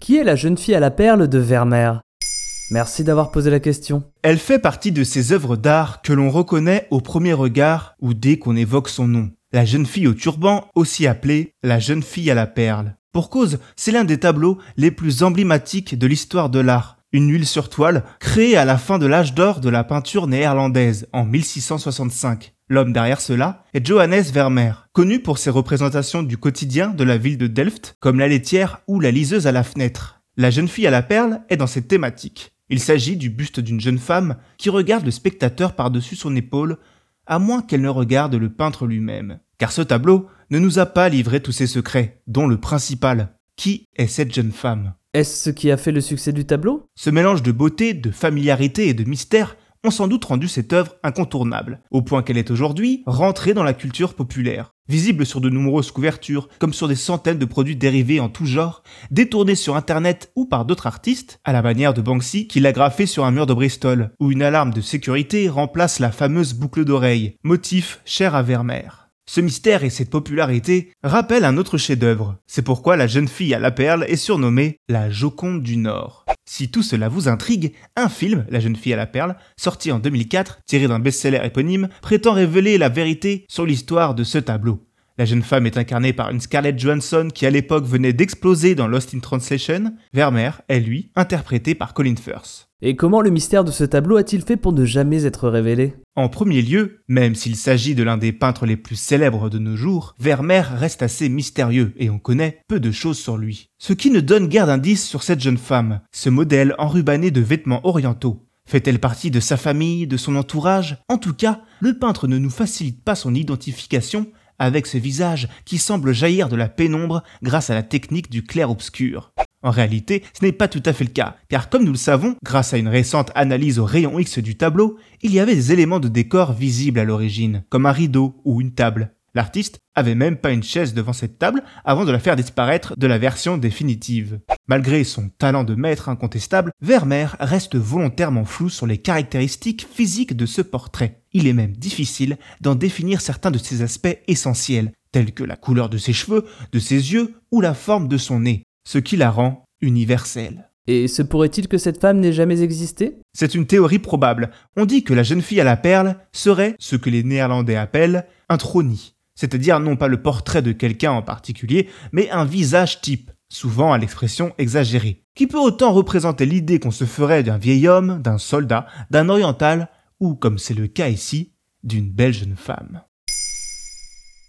Qui est la jeune fille à la perle de Vermeer? Merci d'avoir posé la question. Elle fait partie de ces œuvres d'art que l'on reconnaît au premier regard ou dès qu'on évoque son nom. La jeune fille au turban, aussi appelée la jeune fille à la perle. Pour cause, c'est l'un des tableaux les plus emblématiques de l'histoire de l'art. Une huile sur toile créée à la fin de l'âge d'or de la peinture néerlandaise en 1665. L'homme derrière cela est Johannes Vermeer, connu pour ses représentations du quotidien de la ville de Delft, comme la laitière ou la liseuse à la fenêtre. La jeune fille à la perle est dans cette thématique. Il s'agit du buste d'une jeune femme qui regarde le spectateur par-dessus son épaule, à moins qu'elle ne regarde le peintre lui-même. Car ce tableau ne nous a pas livré tous ses secrets, dont le principal. Qui est cette jeune femme? Est-ce ce qui a fait le succès du tableau? Ce mélange de beauté, de familiarité et de mystère ont sans doute rendu cette œuvre incontournable, au point qu'elle est aujourd'hui rentrée dans la culture populaire. Visible sur de nombreuses couvertures, comme sur des centaines de produits dérivés en tout genre, détournés sur internet ou par d'autres artistes, à la manière de Banksy qui l'a graffé sur un mur de Bristol, où une alarme de sécurité remplace la fameuse boucle d'oreille, motif cher à Vermeer. Ce mystère et cette popularité rappellent un autre chef-d'œuvre. C'est pourquoi la jeune fille à la perle est surnommée la Joconde du Nord. Si tout cela vous intrigue, un film, La jeune fille à la perle, sorti en 2004, tiré d'un best-seller éponyme, prétend révéler la vérité sur l'histoire de ce tableau. La jeune femme est incarnée par une Scarlett Johansson qui à l'époque venait d'exploser dans Lost in Translation. Vermeer est lui interprété par Colin Firth. Et comment le mystère de ce tableau a-t-il fait pour ne jamais être révélé? En premier lieu, même s'il s'agit de l'un des peintres les plus célèbres de nos jours, Vermeer reste assez mystérieux et on connaît peu de choses sur lui. Ce qui ne donne guère d'indice sur cette jeune femme, ce modèle enrubanné de vêtements orientaux. Fait-elle partie de sa famille, de son entourage? En tout cas, le peintre ne nous facilite pas son identification avec ce visage qui semble jaillir de la pénombre grâce à la technique du clair-obscur. En réalité, ce n'est pas tout à fait le cas, car comme nous le savons, grâce à une récente analyse au rayon X du tableau, il y avait des éléments de décor visibles à l'origine, comme un rideau ou une table. L'artiste avait même pas une chaise devant cette table avant de la faire disparaître de la version définitive. Malgré son talent de maître incontestable, Vermeer reste volontairement flou sur les caractéristiques physiques de ce portrait. Il est même difficile d'en définir certains de ses aspects essentiels, tels que la couleur de ses cheveux, de ses yeux ou la forme de son nez, ce qui la rend universelle. Et se pourrait-il que cette femme n'ait jamais existé? C'est une théorie probable. On dit que la jeune fille à la perle serait ce que les Néerlandais appellent un trônis c'est-à-dire non pas le portrait de quelqu'un en particulier, mais un visage type, souvent à l'expression exagérée, qui peut autant représenter l'idée qu'on se ferait d'un vieil homme, d'un soldat, d'un oriental, ou, comme c'est le cas ici, d'une belle jeune femme.